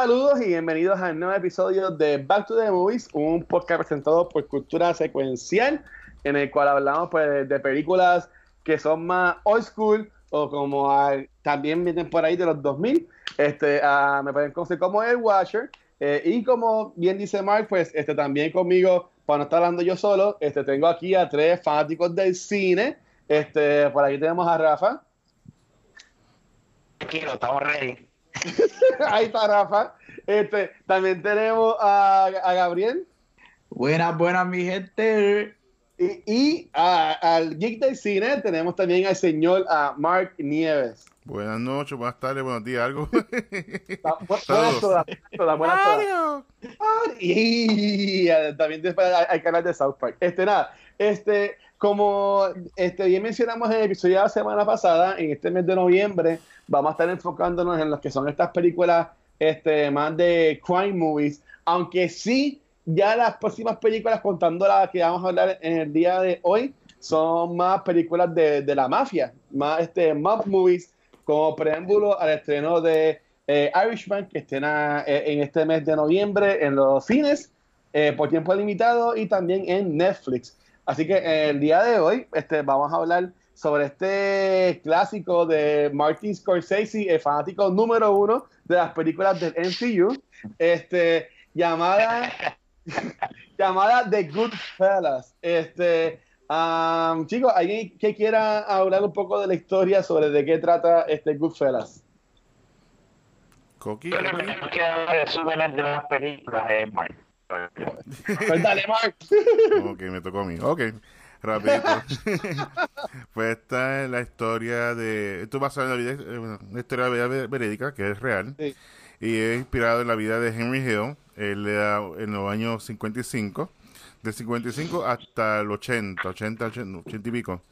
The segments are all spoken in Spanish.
Saludos y bienvenidos al nuevo episodio de Back to the Movies, un podcast presentado por Cultura Secuencial, en el cual hablamos pues, de películas que son más old school o como también vienen por ahí de los 2000. Este, uh, me pueden conocer como El Watcher. Eh, y como bien dice Mark, pues este, también conmigo, para no estar hablando yo solo, este, tengo aquí a tres fanáticos del cine. Este, por aquí tenemos a Rafa. Tranquilo, estamos ready. Ahí está Rafa. Este, también tenemos a, a Gabriel. Buenas, buenas, mi gente. Y, y al geek del cine tenemos también al señor a Mark Nieves. Buenas noches, buenas tardes, buenos días, algo. buenas todas, todas, buenas todas. Y también hay canal de South Park. Este, nada, este, como este, bien mencionamos en el episodio de la semana pasada, en este mes de noviembre, vamos a estar enfocándonos en lo que son estas películas este, más de crime movies, aunque sí ya las próximas películas, contando las que vamos a hablar en el día de hoy, son más películas de, la mafia, más este, mob movies, como preámbulo al estreno de eh, Irishman, que estrena eh, en este mes de noviembre en los cines eh, por tiempo limitado y también en Netflix. Así que el día de hoy este, vamos a hablar sobre este clásico de Martin Scorsese, el fanático número uno de las películas del MCU, este, llamada llamada The Goodfellas. Este, chicos, ¿alguien que quiera hablar un poco de la historia sobre de qué trata este Goodfellas? Coqui. que resúmenes de las películas, eh, Mark. Pues dale, Mark. ok, me tocó a mí. Ok, rapidito. pues esta es la historia de... Esto va en la vida, eh, una historia de vida verídica, que es real. Y es inspirado en la vida de Henry Hill, él era en los años 55, de 55 hasta el 80, 80, 80, y pico.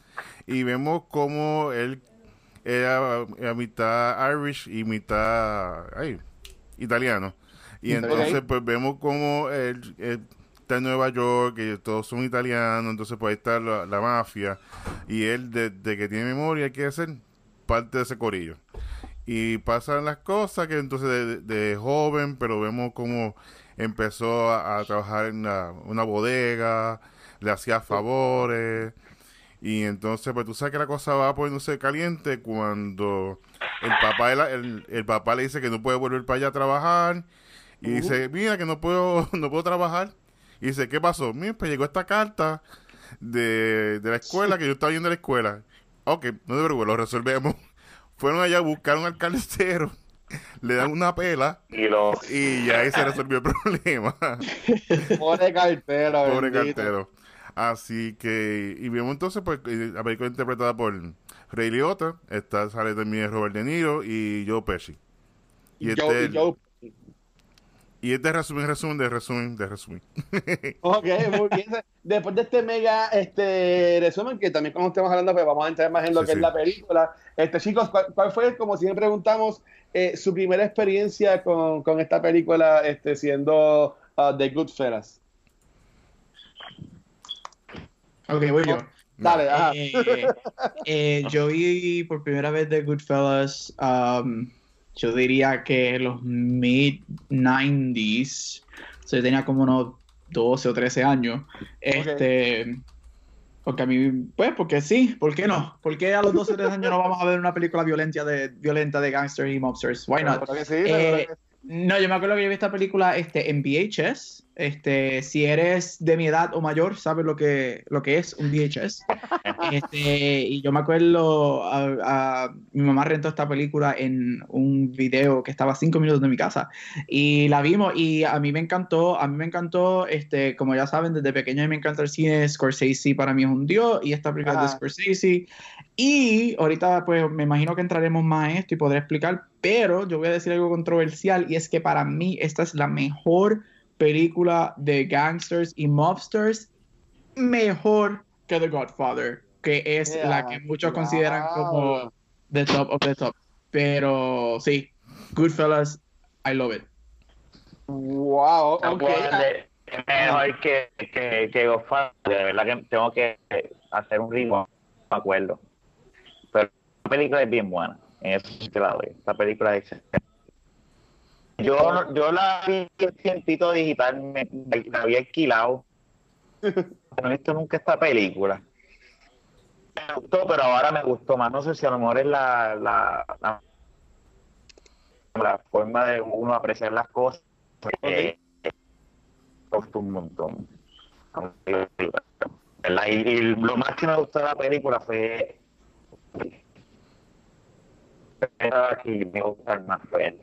Y vemos cómo él era, mitad Irish y mitad italiano. Y entonces pues vemos cómo él, está en Nueva York, y todos son italianos, entonces pues ahí está la, mafia. Y él desde que tiene memoria quiere ser parte de ese corillo. Y pasan las cosas que entonces de, joven, pero vemos como empezó a, trabajar en una, bodega, le hacía favores. Y entonces, pues tú sabes que la cosa va poniéndose caliente cuando el papá, el, el, papá le dice que no puede volver para allá a trabajar. Y dice, mira que no puedo, no puedo trabajar. Y dice, ¿qué pasó? Mira, pues llegó esta carta de, de la escuela que yo estaba yendo a la escuela. Ok, no te preocupes, lo resolvemos fueron allá a buscar un alcaldero, le dan una pela y, ya ahí se resolvió el problema. Pobre cartero. Pobre cartero. Así que, y vemos entonces, pues, la película interpretada por Ray Liotta, está, sale también Robert De Niro y Joe Pesci. Y, este, Joe, y este resumen, resumen, de resumen, de resumen. ok, muy bien. Después de este mega este resumen, que también como estamos hablando, pues vamos a entrar más en lo que es la película. Este, chicos, ¿cuál, fue, como siempre preguntamos, eh, su primera experiencia con, con esta película este, siendo uh, The Goodfellas? Ok, voy yo. Dale, ajá. Eh, eh, yo vi por primera vez The Goodfellas um, yo diría que los mid-90s, o sea, yo tenía como unos 12 o 13 años. Este, porque a mí, pues, porque sí, ¿por qué no? ¿Por qué a los 12 o 13 años no vamos a ver una película violenta de, violenta de gangsters y mobsters? Why not? Eh, no, yo me acuerdo que yo vi esta película este, en VHS este, si eres de mi edad o mayor, sabes lo que, lo que es un VHS. Este, y yo me acuerdo, a, mi mamá rentó esta película en un video que estaba a cinco minutos de mi casa. Y la vimos y a mí me encantó, a mí me encantó, este, como ya saben, desde pequeño me encanta el cine, Scorsese para mí es un dios y esta película es de Scorsese. Y ahorita pues me imagino que entraremos más en esto y podré explicar, pero yo voy a decir algo controversial y es que para mí esta es la mejor película de gangsters y mobsters mejor que The Godfather, que es la que muchos consideran como the top of the top. Pero sí, Goodfellas, I love it. Wow, okay. Es mejor que, que, que Godfather, de verdad que tengo que hacer un ritmo, me acuerdo. Pero la película es bien buena, en ese lado. Esta película es excelente. Yo, yo la vi en tiempito digital, me, la había alquilado. no he visto nunca esta película. Me gustó, pero ahora me gustó más. No sé si a lo mejor es la, la, la, forma de uno apreciar las cosas. me gustó un montón. Y, lo más que me gustó de la película fue que me gusta más fue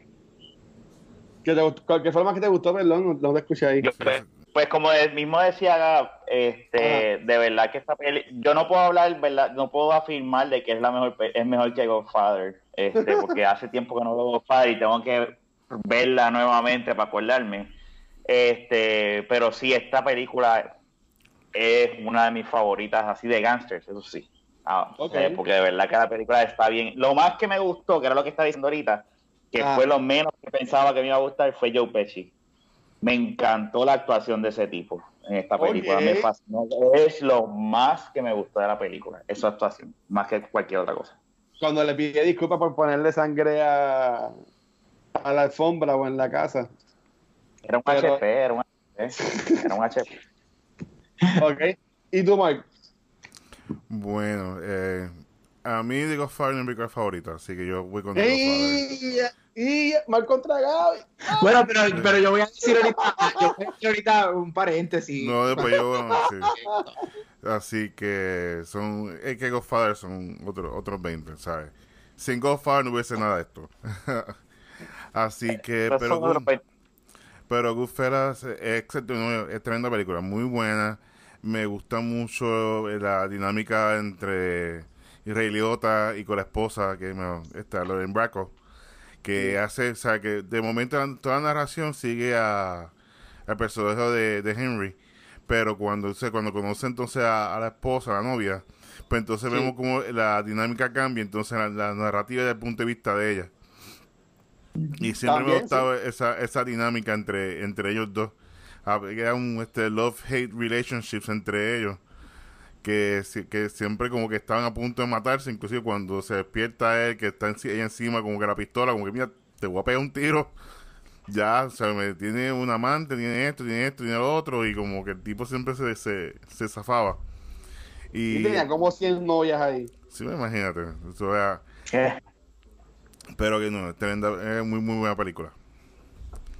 ¿Qué, te, ¿Qué fue lo más que te gustó, perdón? No, te escuché ahí. pues, pues, como el mismo decía este, de verdad que esta peli, yo no puedo hablar, verdad, no puedo afirmar de que es la mejor, es mejor que Godfather, este, porque hace tiempo que no veo Godfather y tengo que verla nuevamente para acordarme. Este, pero sí, esta película es una de mis favoritas así de gangsters, eso sí. Ah, eh, porque de verdad que la película está bien. Lo más que me gustó, que era lo que estaba diciendo ahorita, que ah. fue lo menos que pensaba que me iba a gustar, fue Joe Pesci. Me encantó la actuación de ese tipo en esta película. Me fascinó. Es lo más que me gustó de la película, esa actuación, más que cualquier otra cosa. Cuando le pide disculpas por ponerle sangre a, a la alfombra o en la casa. Era un HP, era un HP. Era un HP. ok. ¿Y tú, Mike? Bueno, eh, a mí digo Godfather es mi película favorita, así que yo voy con y, y mal contra Gaby. Bueno, pero, pero yo voy a decir ahorita, yo voy a decir ahorita un paréntesis. No, después yo bueno, sí. Así que son, es que Godfather son otros otros 20, ¿sabes? Sin Godfather no hubiese nada de esto. así que, pero, pero Goodfellas es, es tremenda película, muy buena me gusta mucho eh, la dinámica entre Ray Liotta y con la esposa, que está Loren Bracco, que hace, o sea, que de momento toda la narración sigue a al personaje de, Henry, pero cuando se cuando conoce entonces a, la esposa, a la novia, pues entonces vemos como la dinámica cambia, entonces la, narrativa desde el punto de vista de ella. Y siempre me ha gustado esa, esa dinámica entre, entre ellos dos había un este, love-hate relationships entre ellos que, que siempre como que estaban a punto de matarse, inclusive cuando se despierta él, que está ella encima como que la pistola, como que mira, te voy a pegar un tiro, ya, o sea, me, tiene un amante, tiene esto, tiene esto, tiene lo otro, y como que el tipo siempre se, se, se zafaba. Y, tenía como 100 novias ahí. Sí, imagínate, eso era... Pero que no, es muy, muy buena película.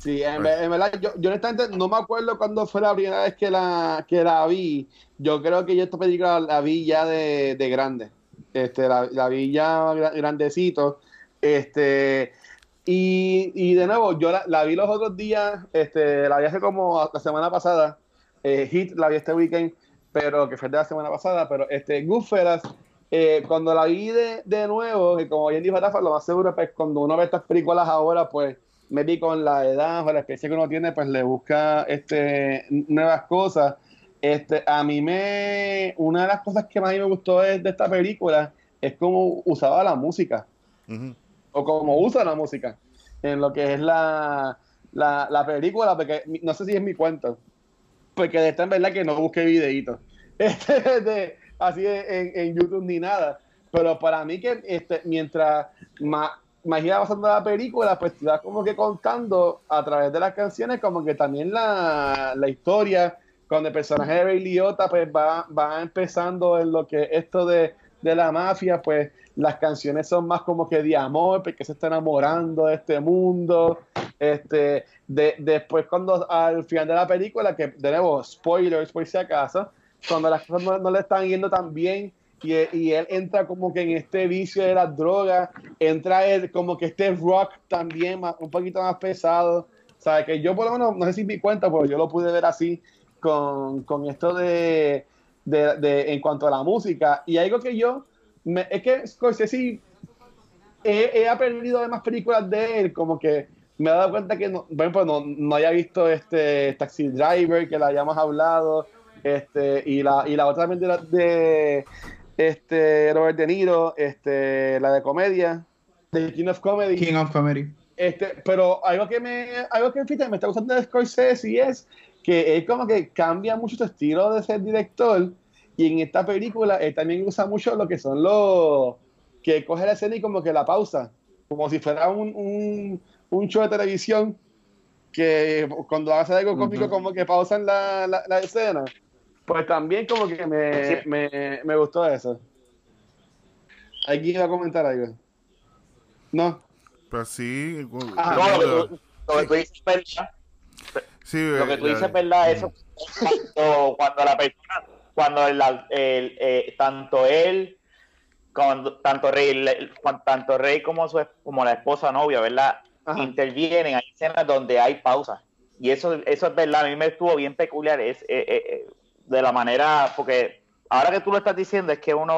Sí, en, verdad, yo, yo, honestamente no me acuerdo cuándo fue la primera vez que la, que la vi. Yo creo que yo esta película la vi ya de, de grande. Este, la, la, vi ya grandecito. Este, y, y de nuevo, yo la, la, vi los otros días, este, la vi hace como la semana pasada. Eh, Hit la vi este weekend, pero que fue de la semana pasada. Pero este, Goodfellas, eh, cuando la vi de, de nuevo, y como bien dijo Rafa, lo más seguro es pues, cuando uno ve estas películas ahora, pues maybe con la edad o la experiencia que uno tiene, pues le busca este, nuevas cosas. Este, a mí me, una de las cosas que más me gustó de, esta película es cómo usaba la música, o cómo usa la música en lo que es la, la, película, porque no sé si es mi cuento, porque de esta en verdad que no busqué videitos, este, así en, en, YouTube ni nada, pero para mí que este, mientras más, imagina pasando la película, pues te vas como que contando a través de las canciones como que también la, la historia, cuando el personaje de Ray Liotta pues va, va empezando en lo que esto de, de la mafia, pues las canciones son más como que de amor, porque se está enamorando de este mundo. Este, de, después cuando al final de la película, que de nuevo, spoilers por si acaso, cuando las cosas no le están yendo tan bien, y, él entra como que en este vicio de las drogas, entra él como que este rock también un poquito más pesado. Sea, que yo por lo menos, no sé si me cuenta, pero yo lo pude ver así con, con esto de, de, de, en cuanto a la música. Y algo que yo, me, es que Scorsese, he, he aprendido de más películas de él, como que me he dado cuenta que, no, por no, no haya visto este Taxi Driver, que la hayamos hablado, este, y la, y la otra de, de este Robert De Niro, este, la de comedia, The King of Comedy. King of Comedy. Este, pero algo que me, algo que me está gustando de Scorsese y es que él como que cambia mucho su estilo de ser director y en esta película él también usa mucho lo que son los que coge la escena y como que la pausa, como si fuera un, un show de televisión que cuando hace algo cómico como que pausan la, la, escena, pues también como que me, me, me gustó eso. ¿Alguien iba a comentar algo? No. Pues sí. Ah, no, lo que, tú, lo que tú dices es verdad. Sí, lo que tú dices es verdad, eso cuando, cuando la persona, cuando el, el, eh, tanto él, cuando, tanto Rey, tanto Rey como su como la esposa novia, ¿verdad? intervienen, hay escenas donde hay pausas. Y eso, eso es verdad, a mí me estuvo bien peculiar, es eh, eh, eh, de la manera, porque ahora que tú lo estás diciendo, es que uno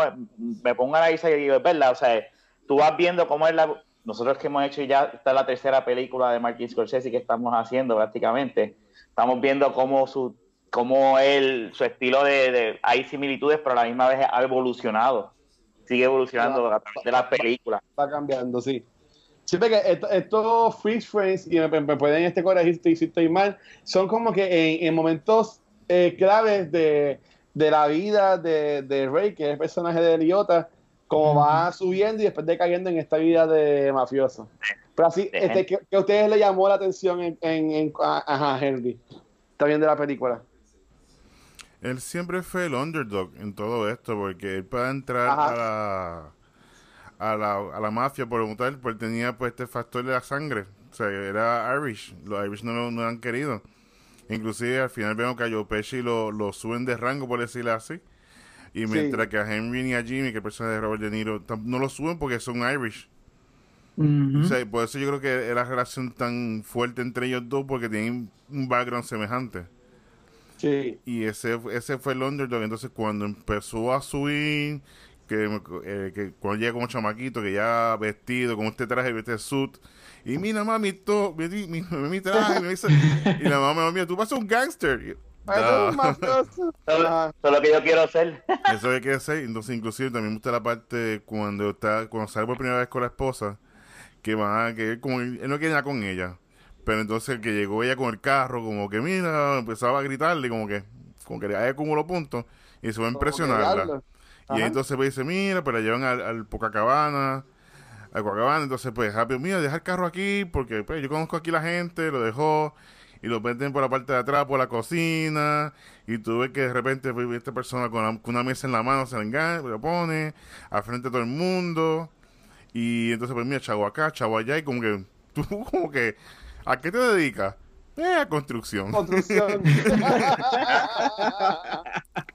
me, ponga la isla y digo, es verdad, o sea, tú vas viendo cómo es la... Nosotros que hemos hecho ya, está la tercera película de Martin Scorsese que estamos haciendo prácticamente, estamos viendo cómo su cómo él, su estilo de, hay similitudes, pero a la misma vez ha evolucionado, sigue evolucionando a través de las películas. Va cambiando, sí. Siempre que estos freeze frames, y me, pueden este corregir si estoy mal, son como que en, momentos eh, claves de, la vida de, de, Rey, que es el personaje de Eliota, como va subiendo y después de cayendo en esta vida de mafioso. Pero así, este, que, a ustedes le llamó la atención en, en, a, Henry, está viendo la película. Él siempre fue el underdog en todo esto, porque él para entrar a la a la, a la mafia por un tal, pues tenía pues este factor de la sangre. O sea, era Irish. Los Irish no lo no han querido. Inclusive al final vemos que a Joe Pesci lo, lo suben de rango, por decirlo así. Y mientras que a Henry y a Jimmy, que es personaje de Robert De Niro, no lo suben porque son Irish. O sea, por eso yo creo que es la relación tan fuerte entre ellos dos, porque tienen un background semejante. Sí. Y ese, ese fue el underdog. Entonces, cuando empezó a subir que, eh, que cuando llega como chamaquito, que ya vestido con este traje, este suit, y mira mami, todo, mi, mi, mi traje, me dice, y la mamá me mira, tú vas a un gangster. Eso es lo que yo quiero hacer. Eso es lo que quiero hacer. Entonces, inclusive, también me gusta la parte cuando está cuando sale por primera vez con la esposa, que va, que como él no quiere nada con ella. Pero entonces que llegó ella con el carro, como que mira, empezaba a gritarle, como que, como que le acumuló puntos, y se va a impresionarla. Y entonces pues dice, mira, pues la llevan al, al Pocacabana, Pocacabana, entonces pues rápido, mira, deja el carro aquí, porque pues yo conozco aquí la gente, lo dejó, y lo meten por la parte de atrás, por la cocina, y tú ves que de repente pues, esta persona con, una mesa en la mano se la engaña, lo pone, al frente de todo el mundo, y entonces pues mira, chavo acá, chavo allá, y como que, tú como que, ¿a qué te dedicas? Eh, a construcción. Construcción.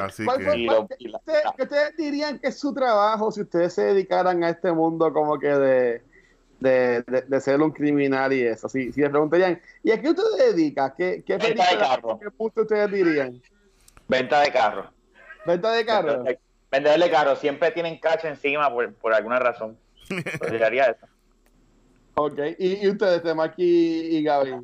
Así que... ¿qué, ustedes, dirían que es su trabajo si ustedes se dedicaran a este mundo como que de, de, ser un criminal y eso? Si, si les preguntarían, ¿y a qué usted se dedica? ¿Qué, qué Venta de carro. ¿Qué punto ustedes dirían? Venta de carro. ¿Venta de carro? Venta de, carro. Siempre tienen cacha encima por, por alguna razón. Pues haría eso. Ok. ¿Y, y ustedes, Temaki y Gaby?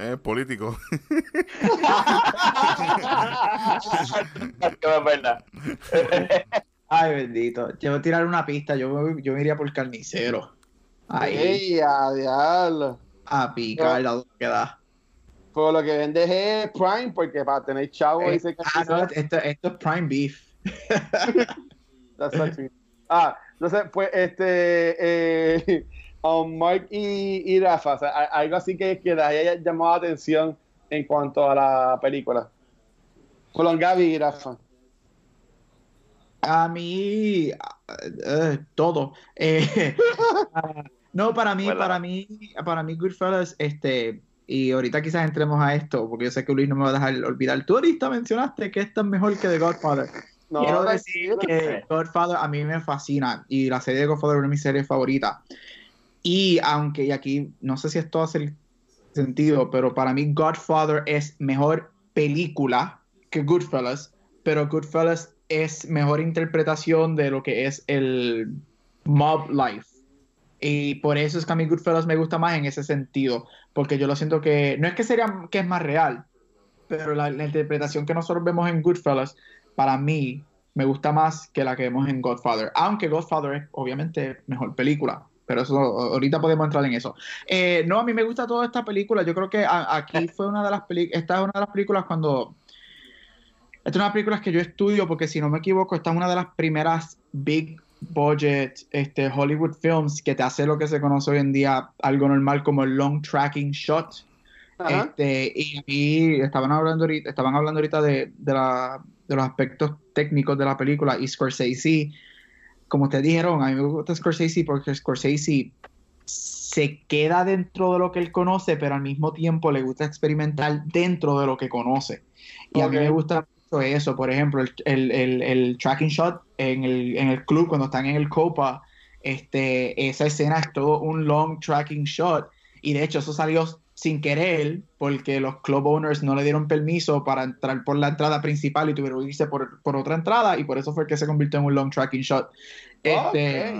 Eh, político. Ay, bendito. Yo voy a tirar una pista. Yo, yo me iría por carnicero. Ay, a diablo. A picar la que da. Por lo que vendes es Prime, porque para tener chavo eh, ese Ah, no, esto, esto es Prime Beef. ah, no sé, pues este. Eh, um, Mark y, Rafa, algo así que, que les haya llamado la atención en cuanto a la película. Con Gaby y Rafa. A mí, uh, todo. Eh, no, para mí, para mí, para mí, Goodfellas, este, y ahorita quizás entremos a esto, porque yo sé que Luis no me va a dejar olvidar. Tú ahorita mencionaste que esto es mejor que The Godfather. Quiero decir que Godfather a mí me fascina y la serie de Godfather es una de mis series favoritas. Y aunque, aquí no sé si esto hace sentido, pero para mí Godfather es mejor película que Goodfellas, pero Goodfellas es mejor interpretación de lo que es el mob life. Y por eso es que a mí Goodfellas me gusta más en ese sentido, porque yo lo siento que no es que sería que es más real, pero la interpretación que nosotros vemos en Goodfellas, para mí, me gusta más que la que vemos en Godfather. Aunque Godfather es obviamente mejor película pero eso ahorita podemos entrar en eso. Eh, no, a mí me gusta toda esta película. Yo creo que aquí fue una de las películas, esta es una de las películas cuando esta es una de las películas que yo estudio porque si no me equivoco, esta es una de las primeras big budget este, Hollywood films que te hace lo que se conoce hoy en día algo normal como el long tracking shot. Este, y, estaban hablando ahorita, estaban hablando ahorita de, de, la, de, los aspectos técnicos de la película y Scorsese, como ustedes dijeron, a mí me gusta Scorsese porque Scorsese se queda dentro de lo que él conoce, pero al mismo tiempo le gusta experimentar dentro de lo que conoce. Y a mí me gusta mucho eso, por ejemplo, el, el, el, tracking shot en el, en el club cuando están en el Copa, este, esa escena es todo un long tracking shot. Y de hecho eso salió sin querer porque los club owners no le dieron permiso para entrar por la entrada principal y tuvieron que irse por, por otra entrada y por eso fue que se convirtió en un long tracking shot. Este,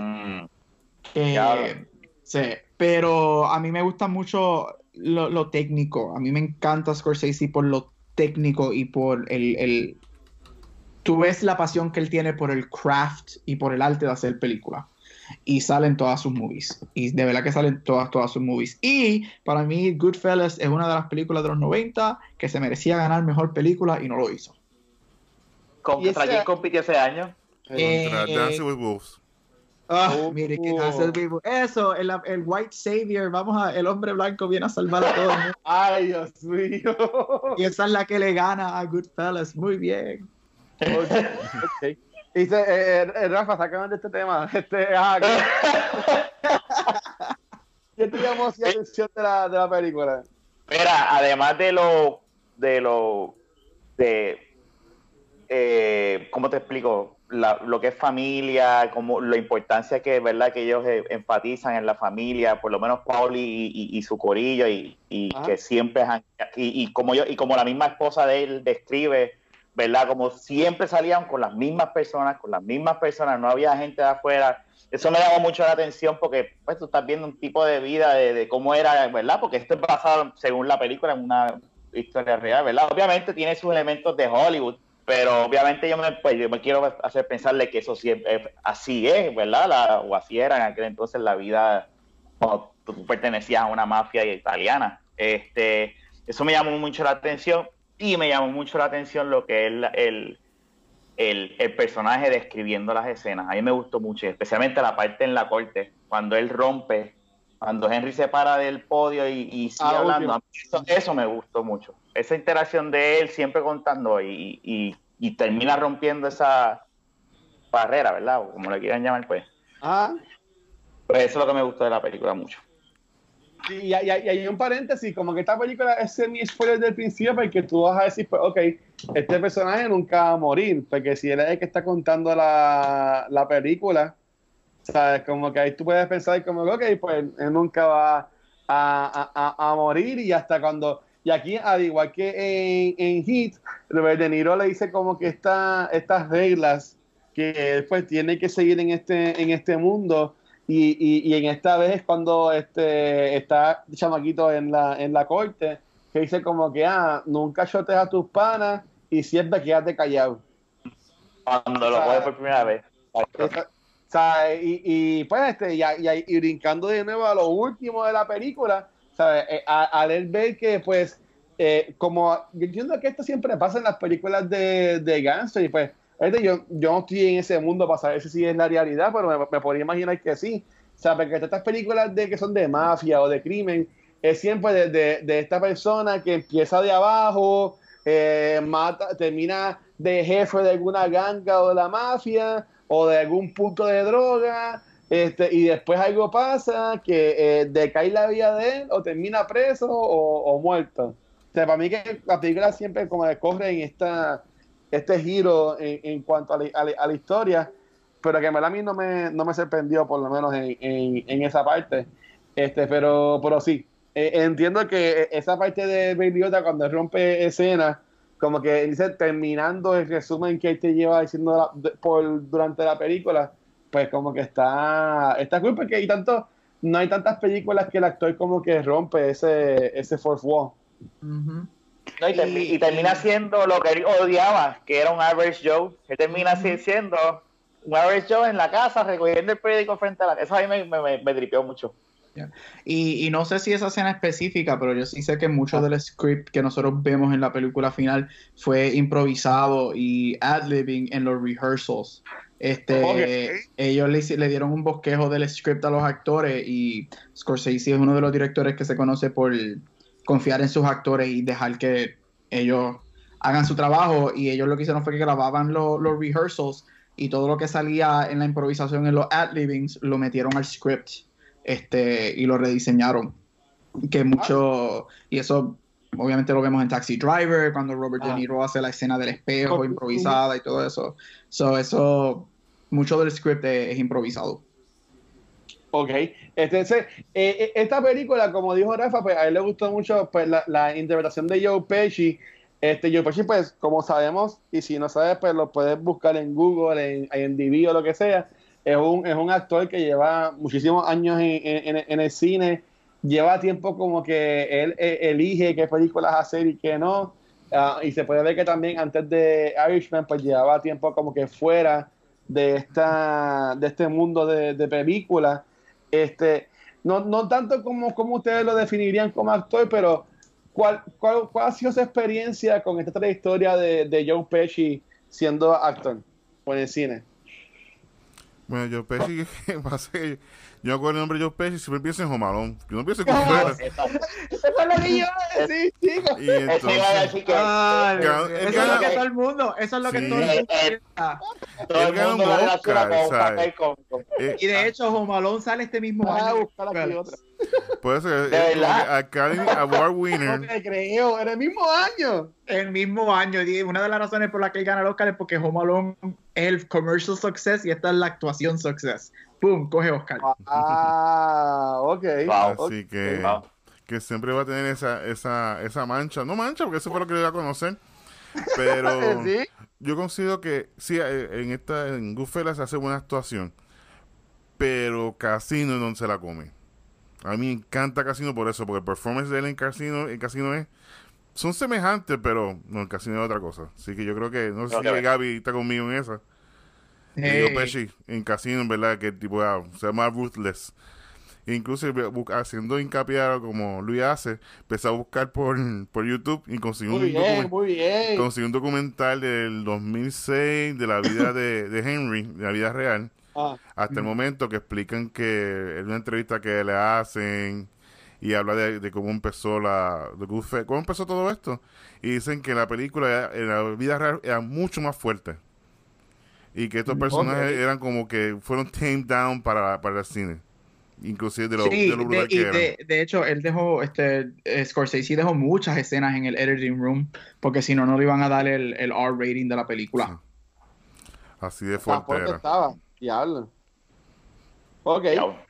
eh, sí, pero a mí me gusta mucho lo, técnico. A mí me encanta Scorsese por lo técnico y por el, el, Tú ves la pasión que él tiene por el craft y por el arte de hacer películas. Y salen todas sus movies. Y de verdad que salen todas, todas sus movies. Y para mí, Goodfellas es una de las películas de los 90 que se merecía ganar mejor película y no lo hizo. ¿Contra quién compitió ese año? Eh, Dancing with Wolves. Ah, oh, mire que oh. Eso, el, el, White Savior, vamos a, el hombre blanco viene a salvar a todos. Ay, Dios mío. Y esa es la que le gana a Goodfellas. Muy bien. Okay. Dice, eh, eh, Rafa, sácame de este tema. Este, ah, ¿Qué te llamó la atención de la, de la película? Mira, además de lo, de lo, de, eh, ¿cómo te explico? lo que es familia, como la importancia que verdad que ellos eh, enfatizan en la familia, por lo menos Pauli y, su corillo y, que siempre y, y, como yo y como la misma esposa de él describe, verdad, como siempre salían con las mismas personas, con las mismas personas, no había gente de afuera. Eso me llamó mucho la atención porque pues tú estás viendo un tipo de vida de, cómo era, ¿verdad? Porque esto es basado según la película en una historia real, ¿verdad? Obviamente tiene sus elementos de Hollywood, pero obviamente yo me, pues, yo me quiero hacer pensarle que eso siempre así es, ¿verdad? O así era en aquel entonces la vida cuando tú pertenecías a una mafia italiana. Este, eso me llamó mucho la atención y me llamó mucho la atención lo que es el, el, el, personaje describiendo las escenas. A mí me gustó mucho, especialmente la parte en la corte, cuando él rompe, cuando Henry se para del podio y, sigue ah, hablando. Eso, eso, me gustó mucho esa interacción de él siempre contando y, termina rompiendo esa barrera, ¿verdad? O como le quieran llamar, pues. Ah. Pues eso es lo que me gustó de la película mucho. Y, hay un paréntesis, como que esta película es semi-spoiler del principio, porque tú vas a decir, pues, ok, este personaje nunca va a morir, porque si él es el que está contando la, la película, ¿sabes? Como que ahí tú puedes pensar, como, ok, pues él nunca va a, a, a morir, y hasta cuando y aquí, al igual que en, en Hit, Robert De Niro le dice como que esta, estas reglas que él pues tiene que seguir en este, en este mundo. Y, y, en esta vez cuando este, está chamaquito en la, en la corte, que dice como que, ah, nunca chotes a tus panas y siempre quédate callado. Cuando lo puedes por primera vez. O sea, y, y, pues este, y, y, brincando de nuevo a lo último de la película, eh, al él ver que, pues, eh, como yo entiendo que esto siempre pasa en las películas de, de gangster, y pues, este, yo, yo no estoy en ese mundo para saber si es la realidad, pero me, podría imaginar que sí. O sea, porque estas películas de que son de mafia o de crimen, es siempre de, de, esta persona que empieza de abajo, eh, mata, termina de jefe de alguna ganga o de la mafia, o de algún punto de droga, este, y después algo pasa que eh, decae la vida de él o termina preso o, muerto. O sea, para mí que la película siempre como corre en esta, este giro en, cuanto a la, historia, pero que a mí no me, no me sorprendió por lo menos en, en, esa parte. Este, pero, pero sí, eh, entiendo que esa parte de Baby cuando rompe escena, como que dice terminando el resumen que te lleva diciendo por, durante la película, pues como que está, está cool porque hay tanto, no hay tantas películas que el actor como que rompe ese, ese fourth wall. Y, termina siendo lo que él odiaba, que era un average Joe. que termina siendo un average Joe en la casa recogiendo el periódico frente a la Eso a mí me, me, me tripeó mucho. Y, y, no sé si esa escena específica, pero yo sí sé que mucho del script que nosotros vemos en la película final fue improvisado y ad-libbing en los rehearsals Este, Ellos le, le, dieron un bosquejo del script a los actores y Scorsese es uno de los directores que se conoce por confiar en sus actores y dejar que ellos hagan su trabajo y ellos lo que hicieron fue que grababan los rehearsals y todo lo que salía en la improvisación en los ad livings lo metieron al script este, y lo rediseñaron. Que mucho, y eso obviamente lo vemos en Taxi Driver, cuando Robert De ah. Niro hace la escena del espejo improvisada y todo eso. So, eso, mucho del script es, improvisado. Ok, este, eh, eh, esta película, como dijo Rafa, pues a él le gustó mucho pues, la, interpretación de Joe Pesci. Este, Joe Pesci, pues, como sabemos, y si no sabes, pues lo puedes buscar en Google, en IMDb o lo que sea. Es un, es un actor que lleva muchísimos años en, el cine lleva tiempo como que él eh, elige qué películas hacer y qué no. Ah, y se puede ver que también antes de Irishman, pues llevaba tiempo como que fuera de esta de este mundo de películas. Este, no, no tanto como, como ustedes lo definirían como actor, pero ¿cuál, cuál, cuál ha sido su experiencia con esta trayectoria de, de Joe Pesci siendo actor por el cine? Bueno, Joe Pesci, Yo hago el nombre de Joe Pesci y siempre pienso en Jomalón. Yo no pienso en Eso es lo que yo iba a decir, chicos. Y entonces, eso a decir que... Ay, eso es lo que todo el mundo, eso es lo que todo el mundo piensa. Todo el mundo lo Oscar, ¿sabes? Eh, y de ah. hecho, Jomalón sale este mismo año. a buscar aquí otra. Puede ser. ¿De Academy Award winner. No te creo, en el mismo año. El mismo año. Una de las razones por las que él gana el Oscar es porque Home Alone es el commercial success y esta es la actuación success. ¡Pum! Coge Oscar. Ah, ok. Así que, que siempre va a tener esa, esa, esa mancha. No mancha, porque eso fue lo que le iba a conocer. Pero yo considero que sí, eh, en esta en Goodfellas hace buena actuación. Pero Casino es donde se la come. A mí me encanta Casino por eso, porque el performance de él en Casino, en Casino es son semejantes, pero no, el Casino es otra cosa. Así que yo creo que, no sé si Gaby está conmigo en esa. Hey. Pesci en Casino, en verdad, que tipo ah, se llama Ruthless. Incluso haciendo hincapié como Luis hace, empezó a buscar por, por YouTube y consiguió un, un documental del 2006 de la vida de, de Henry, de la vida real Ah. hasta el momento que explican que en una entrevista que le hacen y habla de, cómo empezó la de cómo empezó todo esto y dicen que la película en la vida real era mucho más fuerte y que estos personajes eran como que fueron tamed down para, para el cine inclusive de lo, de, que de, hecho él dejó este Scorsese dejó muchas escenas en el editing room porque si no no le iban a dar el, el R rating de la película así de fuerte era. Diablo. Ok.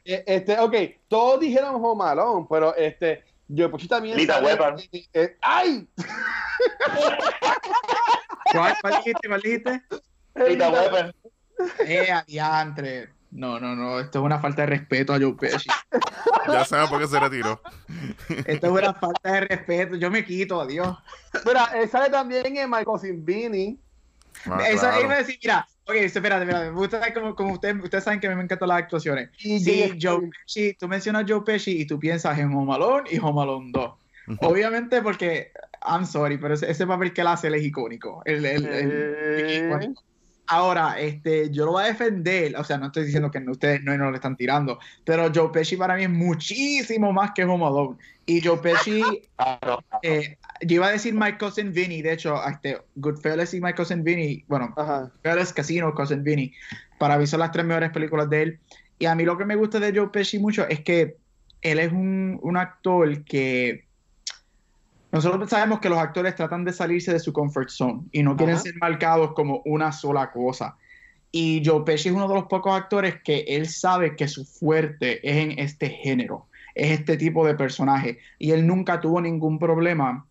Eh, este, ok. Todos dijeron Home pero este. Yo pues también. Lita Weapon. Eh, eh, ¡Ay! ¿Cuál, dijiste? ¿Cuál dijiste? Lita Weapon. Eh, adiantre. No, no, no. Esto es una falta de respeto a Joe Pesci. ya sabes por qué se retiró. Esto es una falta de respeto. Yo me quito, adiós. Mira, sale también en Michael Simbini. Ah, Eso iba a decir, mira, Ok, espérate, espérate. Ustedes, como, como ustedes, ustedes saben que me encantan las actuaciones. Y sí, Joe Pesci, tú mencionas Joe Pesci y tú piensas en Home Alone y Home Alone 2. Obviamente porque, I'm sorry, pero ese, papel que él hace es icónico. El, el, eh. Ahora, este, yo lo voy a defender, o sea, no estoy diciendo que ustedes no, no le están tirando, pero Joe Pesci para mí es muchísimo más que Home Alone. Y Joe Pesci, eh, yo iba a decir My Cousin Vinny, de hecho, este, Goodfellas y My Cousin Vinny, bueno, Goodfellas, Casino, Cousin Vinny, para mí son las tres mejores películas de él. Y a mí lo que me gusta de Joe Pesci mucho es que él es un, un actor que nosotros sabemos que los actores tratan de salirse de su comfort zone y no quieren ser marcados como una sola cosa. Y Joe Pesci es uno de los pocos actores que él sabe que su fuerte es en este género, es este tipo de personaje. Y él nunca tuvo ningún problema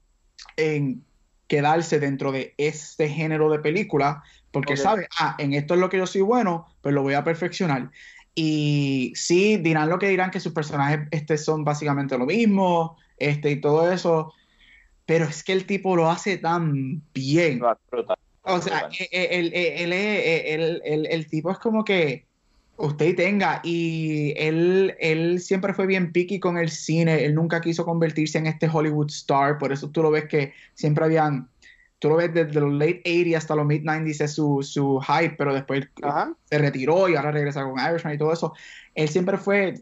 en quedarse dentro de este género de película, porque sabe, ah, en esto es lo que yo soy bueno, pues lo voy a perfeccionar. Y sí, dirán lo que dirán que sus personajes este, son básicamente lo mismo, este, y todo eso, pero es que el tipo lo hace tan bien. O sea, e, e, el, el, el, el, tipo es como que usted tenga, y él, él siempre fue bien picky con el cine, él nunca quiso convertirse en este Hollywood star, por eso tú lo ves que siempre habían tú lo ves desde los late 80 hasta los mid 90s es su, su hype, pero después se retiró y ahora regresa con Irishman y todo eso. Él siempre fue,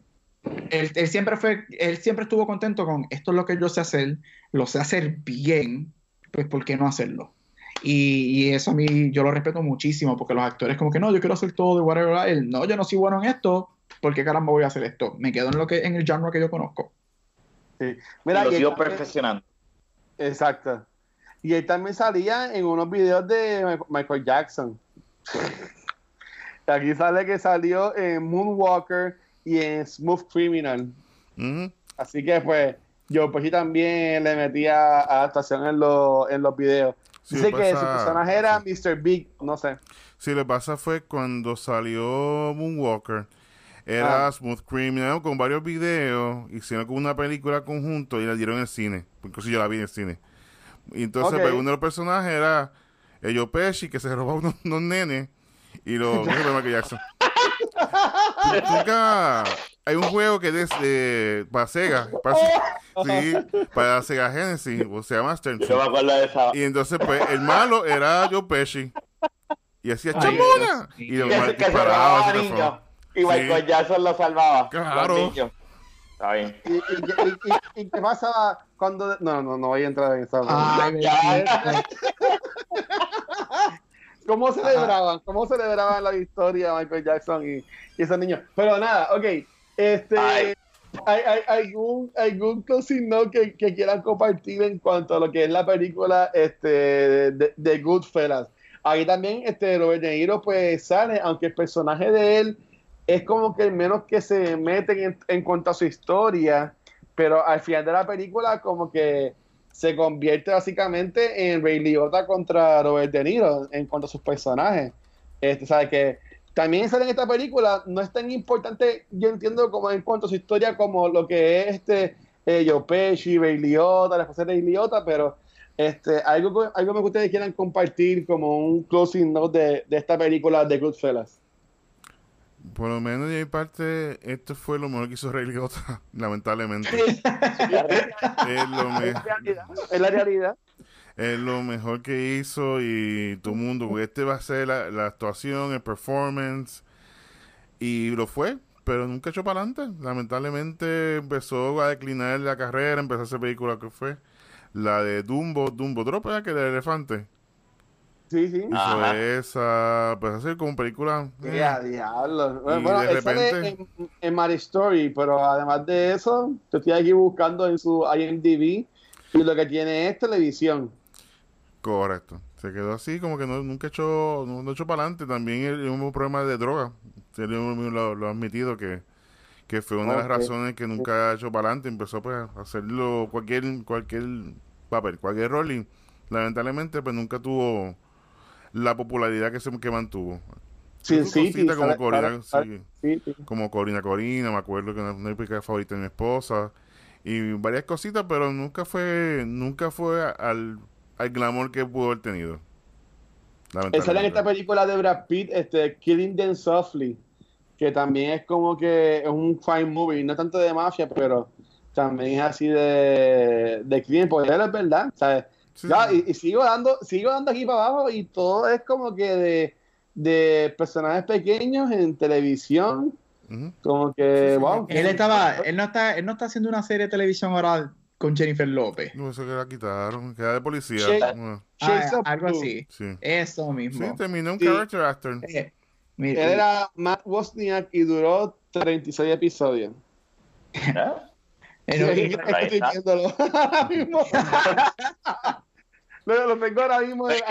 él, él, siempre fue, él siempre estuvo contento con esto es lo que yo sé hacer, lo sé hacer bien, pues ¿por qué no hacerlo? Y, y, eso a mí yo lo respeto muchísimo porque los actores como que no, yo quiero hacer todo de whatever, él, no, yo no soy bueno en esto, ¿por qué caramba voy a hacer esto? Me quedo en lo que en el genre que yo conozco. Sí. Mira, lo sigo perfeccionando. Exacto. Y él también salía en unos videos de Michael Jackson. Aquí sale que salió en Moonwalker y en Smooth Criminal. Así que pues yo pues sí también le metía adaptación en, los, en los videos. Dice que su personaje era Mr. Big, no sé. Sí, lo que pasa fue cuando salió Moonwalker. Era ah. Smooth Criminal con varios videos. Hicieron con una película conjunto y la dieron en el cine. Porque yo la vi en el cine. Y entonces, pues, uno de los personajes era Ello Pesci, que se robaba unos, unos nenes. Y lo. Michael Jackson. hay un juego que es de, para Sega. Para, sí, para Sega Genesis. O sea, Master. Y entonces, pues, el malo era Joe Pesci. Y hacía chamona. Y lo disparaba. Y Michael Jackson lo salvaba. Claro. Está bien. ¿Y, y, y, qué pasaba cuando.? No, no, no voy a entrar en esa. ¿Cómo celebraban? ¿Cómo celebraban la victoria Michael Jackson y, y esos niños? Pero nada, ok. Este. ¿Hay, hay, algún, algún closing note que, que, quieran compartir en cuanto a lo que es la película este, de, de Goodfellas? Ahí también este, Robert De Niro pues sale, aunque el personaje de él es como que menos que se meten en, cuanto a su historia, pero al final de la película como que se convierte básicamente en Ray Liotta contra Robert De Niro en cuanto a sus personajes. Este, ¿sabe? Que también sale en esta película, no es tan importante, yo entiendo, como en cuanto a su historia, como lo que es este eh, Joe Pesci, Ray Liotta, la esposa de Ray Liotta, pero este, algo, algo que ustedes quieran compartir como un closing note de, de esta película de Goodfellas. Por lo menos de mi parte, esto fue lo mejor que hizo Ray Liotta, lamentablemente. es, lo es la realidad. Es lo mejor que hizo y todo el mundo, este va a ser la, actuación, el performance. Y lo fue, pero nunca echó para adelante. Lamentablemente empezó a declinar la carrera, empezó a hacer película que fue la de Dumbo, Dumbo Drop, que era el elefante. Sí, sí. Hizo esa, pues así como película. Eh. diablo. Bueno, de repente... en, en My Story, pero además de eso, te estoy aquí buscando en su IMDb y lo que tiene es televisión. Correcto. Se quedó así, como que no, nunca echó, no, no echó para adelante. También hubo un problema de droga. Lo, lo ha admitido que, que fue una de las razones que nunca ha hecho para adelante. Empezó pues a hacerlo cualquier, cualquier papel, cualquier rol y lamentablemente pues nunca tuvo la popularidad que se que mantuvo. Sí, sí, sí, como, Corina, sí, como Corina Corina, me acuerdo que una época favorita de mi esposa y varias cositas, pero nunca fue nunca fue al, al glamour que pudo haber tenido. Esa en esta película de Brad Pitt, este, Killing Them Softly, que también es como que es un fine movie, no tanto de mafia, pero también es así de, de crimen, porque es verdad, ¿sabes? Y, sigo dando, sigo dando aquí para abajo y todo es como que de, personajes pequeños en televisión. Como que, wow. Él estaba, él no está, él no está haciendo una serie de televisión ahora con Jennifer López. No, eso que la quitaron, queda de policía. Ah, algo así. Eso mismo. Sí, terminó un character actor. Eh, él era Matt Wozniak y duró 36 episodios. estoy viéndolo lo, lo, tengo ahora mismo de,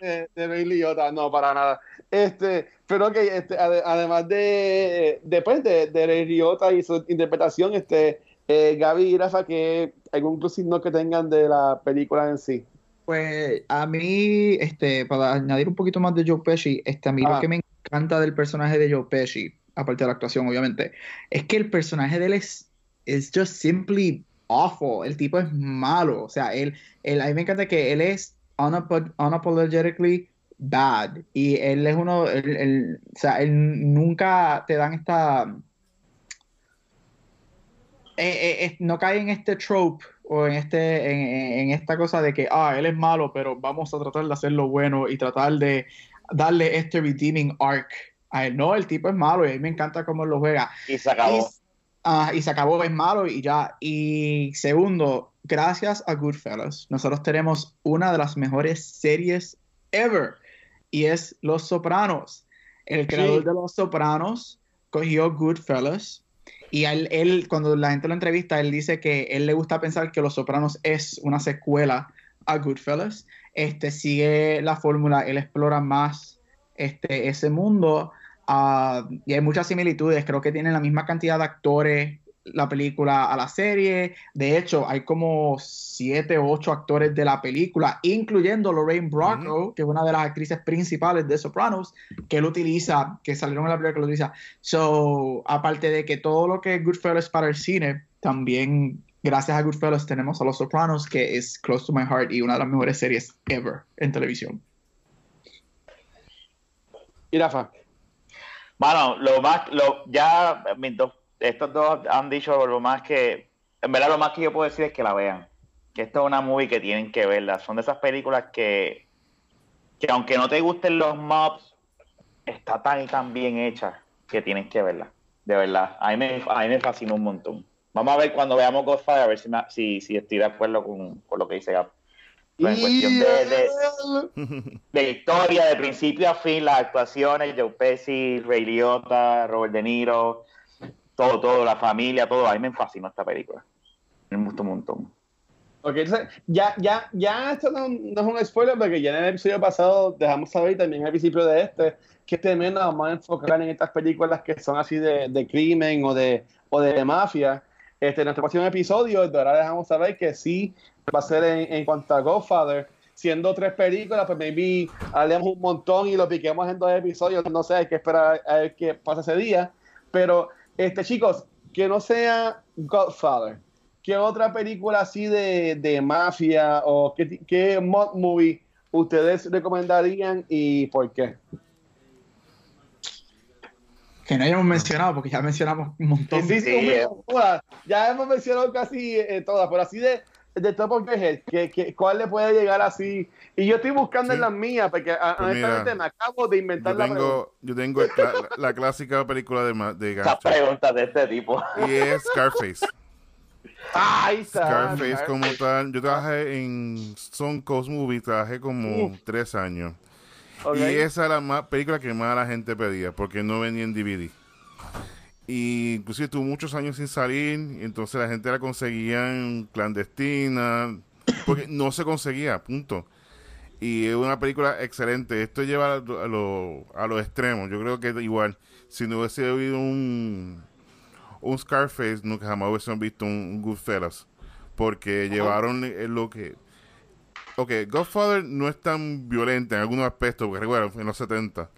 de, de Ray Liotta, no, para nada. Este, pero que este, además de, después de, de Ray Liotta y su interpretación, este, eh, Gaby y Rafa, que algún no que tengan de la película en sí. Pues a mí, este, para añadir un poquito más de Joe Pesci, este, a mí lo que me encanta del personaje de Joe Pesci, aparte de la actuación, obviamente, es que el personaje de él es, es just simply awful. El tipo es malo. O sea, él, él a mí me encanta que él es unapologetically bad. Y él es uno, él, o sea, él nunca te dan esta... Eh, eh, no cae en este trope o en este en, en, esta cosa de que ah él es malo pero vamos a tratar de hacerlo bueno y tratar de darle este redeeming arc a él no el tipo es malo y a mí me encanta cómo él lo juega y se acabó ah, y se acabó es malo y ya. Y segundo gracias a Goodfellas nosotros tenemos una de las mejores series ever y es Los Sopranos. El creador de Los Sopranos cogió Goodfellas y él, él, cuando la gente lo entrevista, él dice que él le gusta pensar que Los Sopranos es una secuela a Goodfellas. Este sigue la fórmula, él explora más este, ese mundo uh, y hay muchas similitudes. Creo que tienen la misma cantidad de actores la película a la serie. De hecho, hay como siete o ocho actores de la película, incluyendo Lorraine Bracco, que es una de las actrices principales de Sopranos, que él utiliza, que salieron en la película que lo utiliza. So, aparte de que todo lo que es Goodfellas para el cine, también gracias a Goodfellas tenemos a Los Sopranos, que es close to my heart y una de las mejores series ever en televisión. Y Rafa. Bueno, lo más, lo, ya mis dos estos dos han dicho lo más que, en verdad lo más que yo puedo decir es que la vean. Que esto es una movie que tienen que verla. Son de esas películas que, que aunque no te gusten los mobs, está tan y tan bien hecha que tienen que verla. De verdad. A mí me, a mí me fascina un montón. Vamos a ver cuando veamos Godfather, a ver si, si, si estoy de acuerdo con, lo que dice Gap. En cuestión de, de, historia, de principio a fin, las actuaciones, Joe Pesci, Ray Liotta, Robert De Niro, todo, todo, la familia, todo. A mí me fascinó esta película. Me gustó un montón. Ok, entonces, ya, ya, ya esto no, es un spoiler porque ya en el episodio pasado dejamos saber y también al principio de este que este mes nos vamos a enfocar en estas películas que son así de, de crimen o de, o de mafia. Este, en nuestro próximo episodio, ahora dejamos saber que sí va a ser en, en cuanto a Godfather. Siendo tres películas, pues maybe hablemos un montón y lo piquemos en dos episodios. No sé, hay que esperar a ver qué pasa ese día. Pero este, chicos, que no sea Godfather, ¿qué otra película así de, mafia o qué, qué mod movie ustedes recomendarían y por qué? Que no hayamos mencionado, porque ya mencionamos un montón. Sí, sí, sí, ya hemos mencionado casi eh, todas, pero así de, de Top of the que, ¿cuál le puede llegar así? Y yo estoy buscando en las mías, porque pues honestamente me acabo de inventar yo la tengo, Yo tengo la, clásica película de, de preguntas de este tipo. Y es Scarface. Ay, Scarface como tal. Yo trabajé en Son Coast Movie, trabajé como tres años. Y esa era la película que más la gente pedía, porque no venía en DVD. Y inclusive estuvo muchos años sin salir, y entonces la gente la conseguía en clandestina, porque no se conseguía, punto. Y es una película excelente. Esto lleva a, lo, a los extremos. Yo creo que igual, si no hubiese habido un, un Scarface, nunca jamás hubiésemos visto un, Goodfellas. Porque llevaron lo que... Ok, Godfather no es tan violenta en algunos aspectos, porque recuerda, en los 70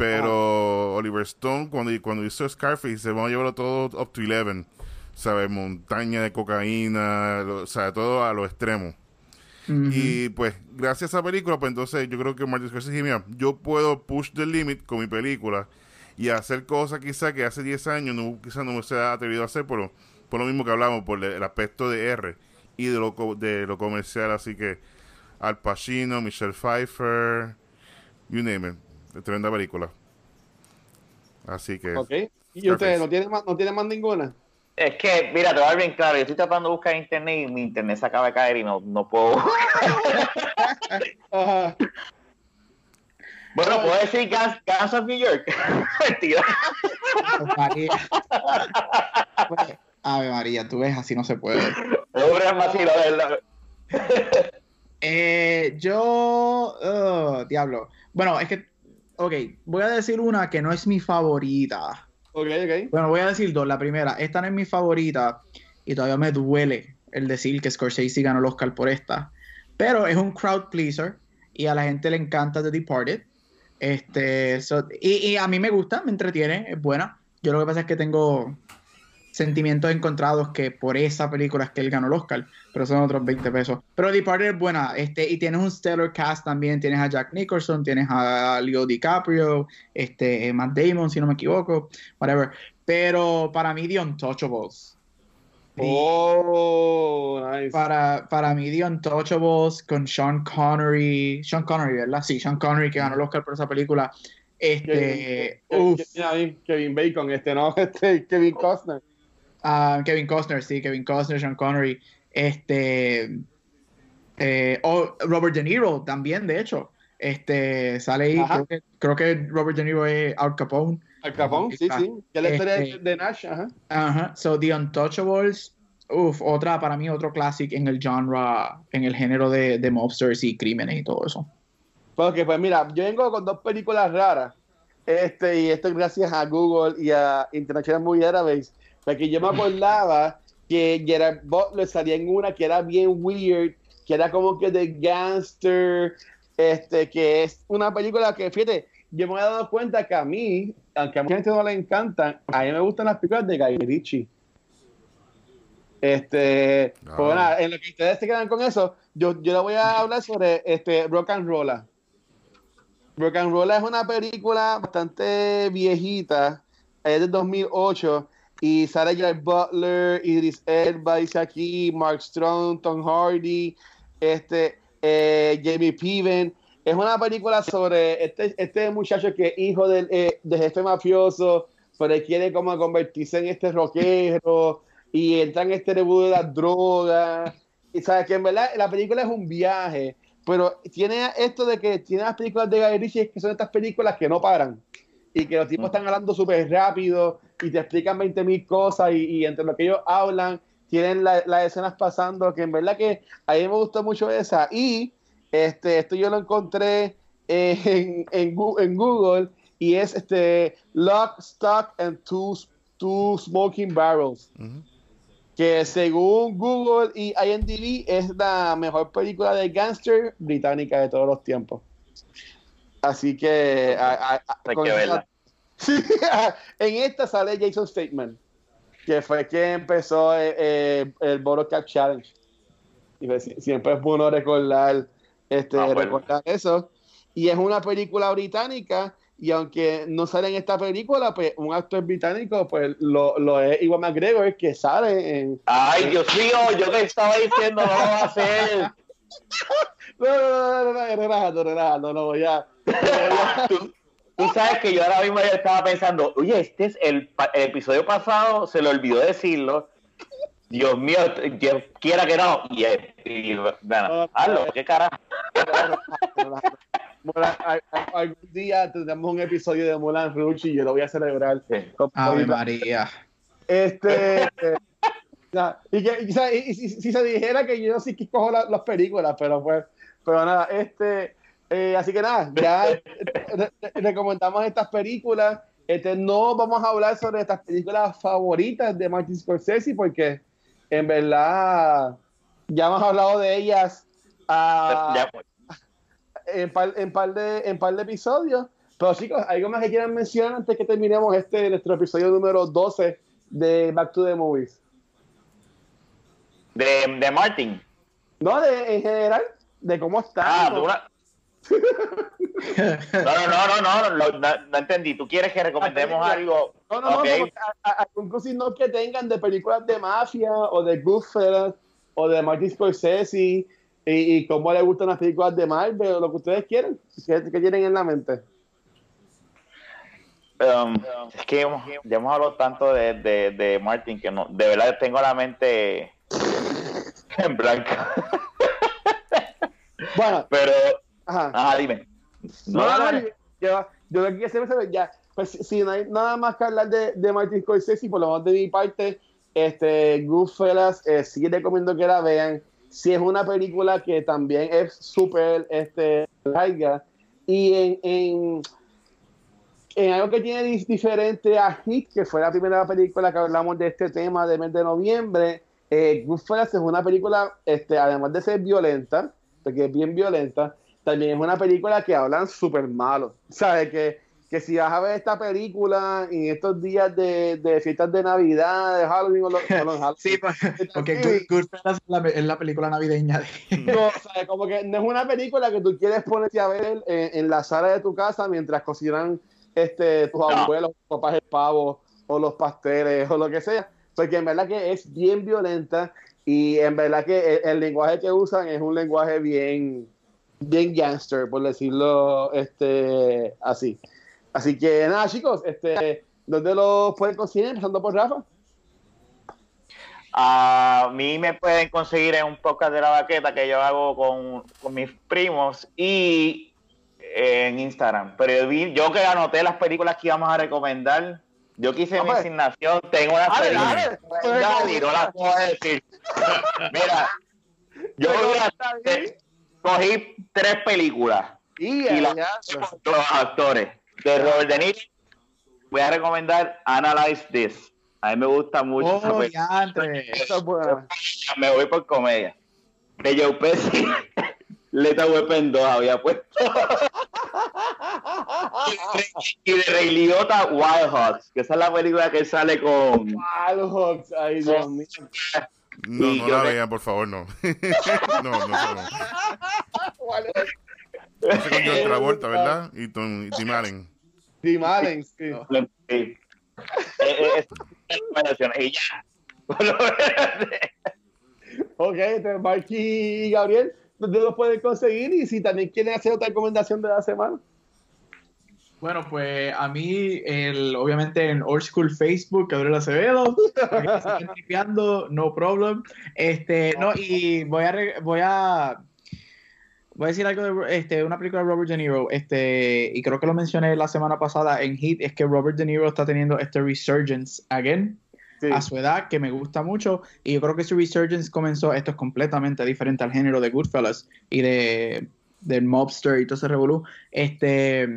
pero Oliver Stone, cuando, cuando hizo Scarface, se va a llevarlo todo up to 11. ¿Sabes? Montaña de cocaína, o sea, todo a lo extremo. Y pues, gracias a esa película, pues entonces yo creo que Martin Scorsese dijo, mira, yo puedo push the limit con mi película y hacer cosas quizá que hace 10 años no, quizás no me se ha atrevido a hacer por lo, por lo mismo que hablamos, por el aspecto de R y de lo, de lo comercial. Así que Al Pacino, Michelle Pfeiffer, you name it tremenda película. Así que. Ok. ¿Y ustedes no tienen más, no tienen más ninguna? Es que, mira, te voy a dar bien claro. Yo estoy tratando de buscar en internet y mi internet se acaba de caer y no, no puedo. Bueno, puedo decir Guns, of New York. Mentira. María. Ave María, tú ves, así no se puede. eh, yo. Oh, diablo. Bueno, es que ok, voy a decir una que no es mi favorita. Ok, ok. Bueno, voy a decir dos. La primera, esta no es mi favorita y todavía me duele el decir que Scorsese ganó el Oscar por esta. Pero es un crowd pleaser y a la gente le encanta The Departed. Este, y, y, a mí me gusta, me entretiene, es buena. Yo lo que pasa es que tengo sentimientos encontrados que por esa película es que él ganó el Oscar, pero son otros 20 pesos. Pero Departed es buena, este, y tienes un stellar cast también, tienes a Jack Nicholson, tienes a Leo DiCaprio, este, Matt Damon, si no me equivoco, whatever. Pero para mí, The Untouchables Oh, nice. Para, para mí, The Untouchables con Sean Connery. Sean Connery, ¿verdad? Sí, Sean Connery que ganó el Oscar por esa película. Este. Kevin, Kevin Bacon, este, ¿no? Este, Kevin Costner. Uh, Kevin Costner, sí, Kevin Costner, Sean Connery. Este. Eh, o Robert De Niro también, de hecho. Este, sale ahí, creo que, creo que, Robert De Niro es Al Capone. Al Capone, sí, sí. Que la historia este, de Nash, ajá. Ajá. So, The Untouchables, uf, otra, para mí, otro clásico en el genre, en el género de, de mobsters y crímenes y todo eso. Porque, pues mira, yo vengo con dos películas raras. Este, y esto es gracias a Google y a International Movie Database. Porque yo me acordaba que Gerard Butler salía en una que era bien weird, que era como que de gangster, este, que es una película que, fíjate, yo me he dado cuenta que a mí, aunque a mucha gente no le encantan, a mí me gustan las películas de Guy Ritchie. Este, pues nada, en lo que ustedes se quedan con eso, yo, yo le voy a hablar sobre este Rock and Rolla. Rock and Rolla es una película bastante viejita, es de 2008 y Sarah J. Butler, Idris Elba, dice aquí, Mark Strong, Tom Hardy, este, eh, Jamie Piven. Es una película sobre este, este muchacho que es hijo del, eh, jefe mafioso, pero quiere como convertirse en este rockero y entra en este rebudo de las drogas. Y sabes que en verdad la película es un viaje, pero tiene esto de que tiene las películas de Guy Ritchie que son estas películas que no paran y que los tipos están hablando súper rápido y te explican 20 mil cosas y, entre lo que ellos hablan tienen las escenas pasando, que en verdad que a mí me gustó mucho esa. Y este, esto yo lo encontré en, en, Google y es este Lock, Stock and Two, two Smoking Barrels. Que según Google y IMDb es la mejor película de gangster británica de todos los tiempos. Así que, en esta sale Jason Statement, que fue quien empezó eh, eh, el Bottle Cap Challenge. Y pues, siempre es bueno recordar, este, ah, recordar eso. Y es una película británica, y aunque no sale en esta película, pues un actor británico, pues lo, lo es Iwan McGregor, que sale en. Ay, Dios mío, yo te estaba diciendo, no lo va a hacer. no, no, no, no, no, relajando, relajando, no voy a. Tú sabes que yo ahora mismo ya estaba pensando, oye, este es el, episodio pasado, se le olvidó decirlo. Dios mío, Dios quiera que no. Y, y, bueno, hazlo, qué carajo. algún día tendremos un episodio de Mulan Rouge y yo lo voy a celebrar. Ave María. Este. y, que, y, si, se dijera que yo sí que cojo las películas, pero pues, pero nada, este, eh, así que nada, ya recomendamos estas películas. Este, no vamos a hablar sobre estas películas favoritas de Martin Scorsese porque en verdad ya hemos hablado de ellas ah, en, par, en, par de, en par de episodios. Pero chicos, ¿algo más que quieran mencionar antes que terminemos este nuestro episodio número 12 de Back to the Movies? De, de Martin. No, de, en general, de cómo está. Ah, no, no, no, no, no, no, entendí. ¿Tú quieres que recomendemos algo? No, no, no, algún no que tengan de películas de mafia o de Goodfellas o de Martin Scorsese y, y cómo les gustan las películas de Marvel o lo que ustedes quieren, ¿qué, tienen en la mente? Um, es que ya hemos hablado tanto de, de, de Martin que no, de verdad tengo la mente en blanco. Bueno, pero Ajá. dime. No, no, no, yo, yo lo que quiero saber ya, pues si no hay nada más que hablar de, de Martin Scorsese, por lo menos de mi parte, este, Goodfellas, eh, sí recomiendo que la vean. Si es una película que también es súper este, larga y en, en, en, algo que tiene diferente a Hit, que fue la primera película que hablamos de este tema de mes de noviembre, eh, Goodfellas es una película, este, además de ser violenta, porque es bien violenta, también es una película que hablan súper malo. ¿Sabes? Que, que si vas a ver esta película en estos días de, de fiestas de Navidad, de Halloween o los, Halloween, Sí, pues, porque Goodfellas es la, es la película navideña. No, ¿sabes? Como que no es una película que tú quieres ponerte a ver en, en la sala de tu casa mientras cocinan este, tus abuelos, tus papás el pavo o los pasteles o lo que sea. porque en verdad que es bien violenta y en verdad que el, lenguaje que usan es un lenguaje bien, bien gangster, por decirlo este, así. Así que nada, chicos, este, ¿dónde lo pueden conseguir? Empezando por Rafa. A mí me pueden conseguir en un podcast de la baqueta que yo hago con, con mis primos y en Instagram. Pero yo, yo que anoté las películas que íbamos a recomendar, yo quise mi asignación, tengo una película. no las puedo decir. Mira, yo cogí tres películas y, las los actores de Robert De Niro. Voy a recomendar Analyze This. A mí me gusta mucho. Oh, Eso es Me voy por comedia. De Joe Pesci, Leta Weapon 2 había puesto. y de Rey Liotta, Wild Hawks, que esa es la película que sale con. Wild Hawks, ay Dios mío. No, no la vean, por favor, no. no, no, no. no. Ese con John Travolta, ¿verdad? Y Tim Allen. Tim Allen, sí. sí. Eh, eh, y ya. ok, entonces Marky y Gabriel, ¿dónde los pueden conseguir? Y si también quieren hacer otra recomendación de la semana. Bueno, pues a mí, el, obviamente en Old School Facebook, Gabriel Acevedo, limpiando, no problem. Este, no, y voy a, voy a voy a decir algo de este, una película de Robert De Niro, este, y creo que lo mencioné la semana pasada en Heat, es que Robert De Niro está teniendo este resurgence again a su edad, que me gusta mucho, y yo creo que ese resurgence comenzó, esto es completamente diferente al género de Goodfellas y de del mobster y todo ese revolú, este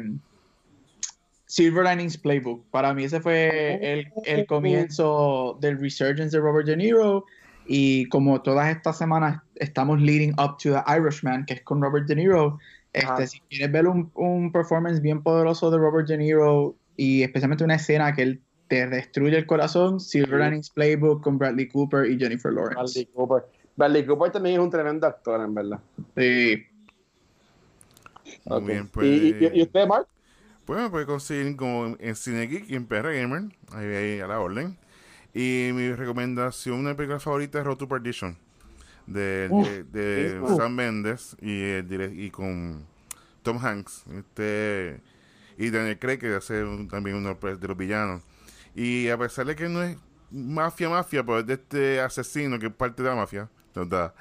Silver Linings Playbook, para mí ese fue el, el comienzo del resurgence de Robert De Niro, y como todas estas semanas estamos leading up to The Irishman, que es con Robert De Niro, este, si quieres ver un, un, performance bien poderoso de Robert De Niro y especialmente una escena que él te destruye el corazón, Silver Linings Playbook con Bradley Cooper y Jennifer Lawrence. Bradley Cooper. Bradley Cooper también es un tremendo actor, en verdad. Sí. Muy bien, pues. ¿Y, usted, Mark? Pues me puede conseguir como en Cine Geek y en PR Gamer, ahí, ahí a la orden. Y mi recomendación, una película favorita es Road to Perdition, de, de, Sam Mendes y, y con Tom Hanks este y Daniel Craig, que hace también uno pues, de los villanos. Y a pesar de que no es mafia, mafia, pero es de este asesino que es parte de la mafia, ¿verdad?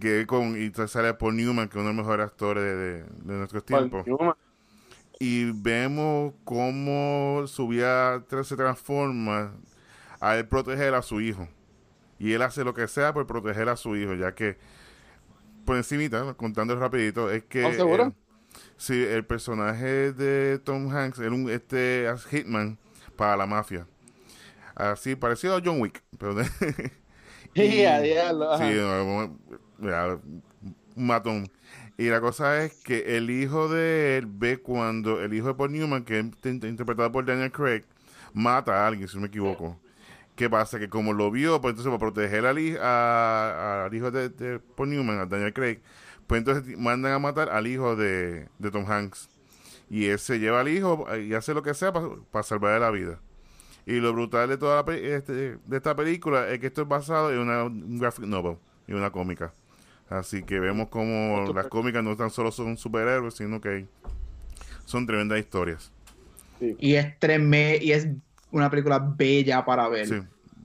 Que con, y sale Paul Newman, que es uno de los mejores actores de, de, de nuestros tiempos. Y vemos cómo su vida se transforma a él proteger a su hijo. Y él hace lo que sea por proteger a su hijo, ya que, por encima, contando rapidito, es que... ¿Estás sí, el personaje de Tom Hanks era un este hitman para la mafia. Así, parecido a John Wick. Pero de, sí, un matón. Y la cosa es que el hijo de él ve cuando el hijo de Paul Newman, que es interpretado por Daniel Craig, mata a alguien, si no me equivoco. ¿Qué pasa? Que como lo vio, pues entonces para proteger al, hijo de, Paul Newman, a Daniel Craig, pues entonces mandan a matar al hijo de, Tom Hanks. Y él se lleva al hijo y hace lo que sea para salvarle la vida. Y lo brutal de toda este, de esta película es que esto es basado en una un graphic novel y una cómica. Así que vemos como las cómicas no tan solo son superhéroes, sino que son tremendas historias. Y es y es una película bella para ver.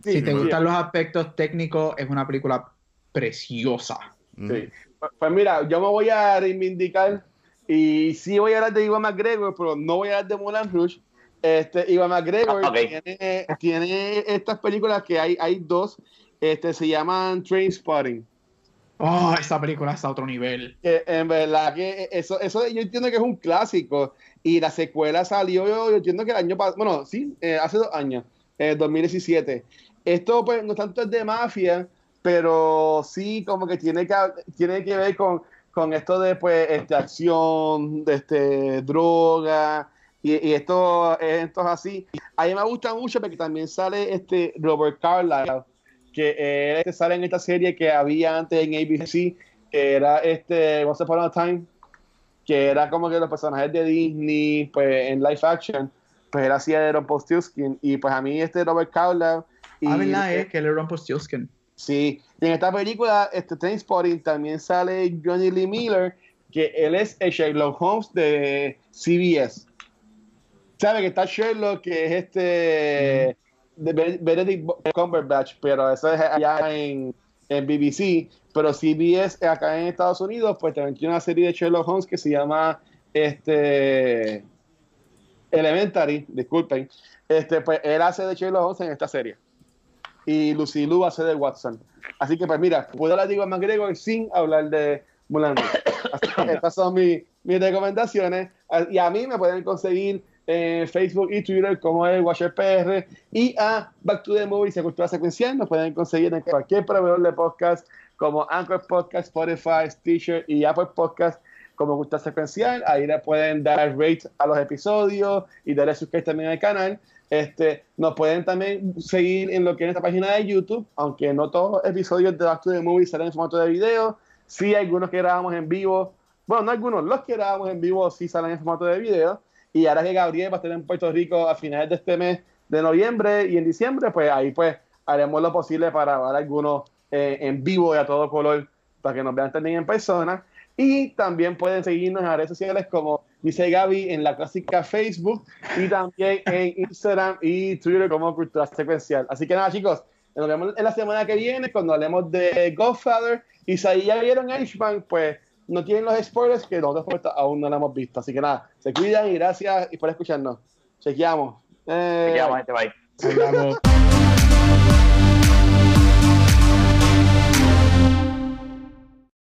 si te gustan los aspectos técnicos, es una película preciosa. Pues mira, yo me voy a reivindicar y sí voy a hablar de Ivan McGregor, pero no voy a hablar de Mulan Rouge. Este, Ivan McGregor ah, tiene, estas películas que hay, hay dos, este, se llaman Train Spotting. Oh, esa película está a otro nivel. en verdad que eso, eso yo entiendo que es un clásico. Y la secuela salió, yo, entiendo que el año pasado, bueno, sí, eh, hace dos años, eh, 2017. Esto, pues, no tanto es de mafia, pero sí como que tiene que, tiene que ver con, con esto de, pues, este, acción, de este, droga, y, esto, esto es así. A mí me gusta mucho porque también sale este Robert Carlyle, que eh, este sale en esta serie que había antes en ABC, que era este Once Upon a Time que era como que los personajes de Disney, pues en live action, pues era así de Aaron Postilskin, y pues a mí este Robert Cowler Y, ah, ¿verdad? Es que le Rumpelstiltskin. Sí, y en esta película, este Trainspotting, también sale Johnny Lee Miller, que él es el Sherlock Holmes de CBS. ¿Sabe que está Sherlock, que es este de Benedict Cumberbatch, pero eso es allá en, en, BBC, pero CBS acá en Estados Unidos, pues también tiene una serie de Sherlock Holmes que se llama este Elementary, disculpen, este, pues él hace de Sherlock Holmes en esta serie. Y Lucy Liu hace de Watson. Así que, pues mira, puedo hablar de Iwan McGregor sin hablar de Mulan estas son mis, mis recomendaciones. Y a mí me pueden conseguir en Facebook y Twitter como el Watcher PR y a Back to the Movies y a Cultura Secuencial nos pueden conseguir en cualquier proveedor de podcast como Anchor Podcast, Spotify, Stitcher y Apple Podcast como Cultura Secuencial. Ahí le pueden dar rate a los episodios y darle subscribe también al canal. Este, nos pueden también seguir en lo que es esta página de YouTube, aunque no todos los episodios de Back to the Movies salen en formato de video. Sí, algunos que grabamos en vivo. Bueno, no algunos, los que grabamos en vivo sí salen en formato de video. Y ahora que Gabriel va a estar en Puerto Rico a finales de este mes de noviembre y en diciembre, pues ahí pues haremos lo posible para ver algunos eh, en vivo y a todo color para que nos vean también en persona. Y también pueden seguirnos en las redes sociales como dice Gaby en la clásica Facebook y también en Instagram y Twitter como Cultura Secuencial. Así que nada, chicos, nos vemos en la semana que viene cuando hablemos de Godfather. Y si ya vieron H-Man, pues no tienen los spoilers que nosotros aún no lo hemos visto. Así que nada, se cuidan y gracias y por escucharnos. Chequeamos. Eh, Chequeamos, este bye.